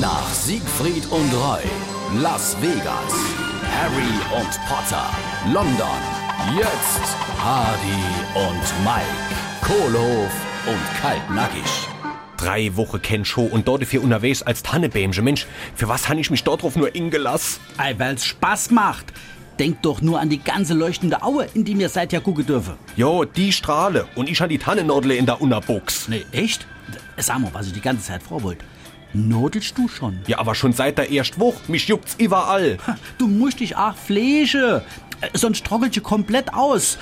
Nach Siegfried und Roy, Las Vegas, Harry und Potter, London, jetzt Hardy und Mike, Kohlhof und Kaltnackig. Drei Wochen Ken-Show und dort für unterwegs als Tannebämchen. Mensch, für was han ich mich dort drauf nur ingelassen? Ei, weil's Spaß macht. Denk doch nur an die ganze leuchtende Aue, in die wir seither gucken dürfen. Jo, die Strahle und ich han die Tannennordle in der Unterbox. Nee, echt? Sag mal, was ich die ganze Zeit vor wollt. Nodelst du schon? Ja, aber schon seit der ersten Woche. Mich juckt's überall. Ha, Du musst dich auch pflege. Äh, Sonst trockelt je komplett aus.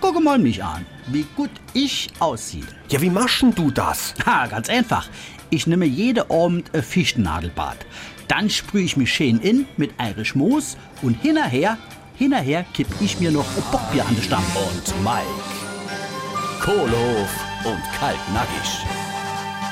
Gucke mal mich an, wie gut ich aussehe. Ja, wie maschen du das? Ha, ganz einfach. Ich nehme jede Abend ein Fichtennadelbad. Dann sprühe ich mich schön in mit Irish Moos und hinterher, hinterher kipp ich mir noch ein Bockbier an den Stamm. und Mike. Kohlhof und Kaltnackig.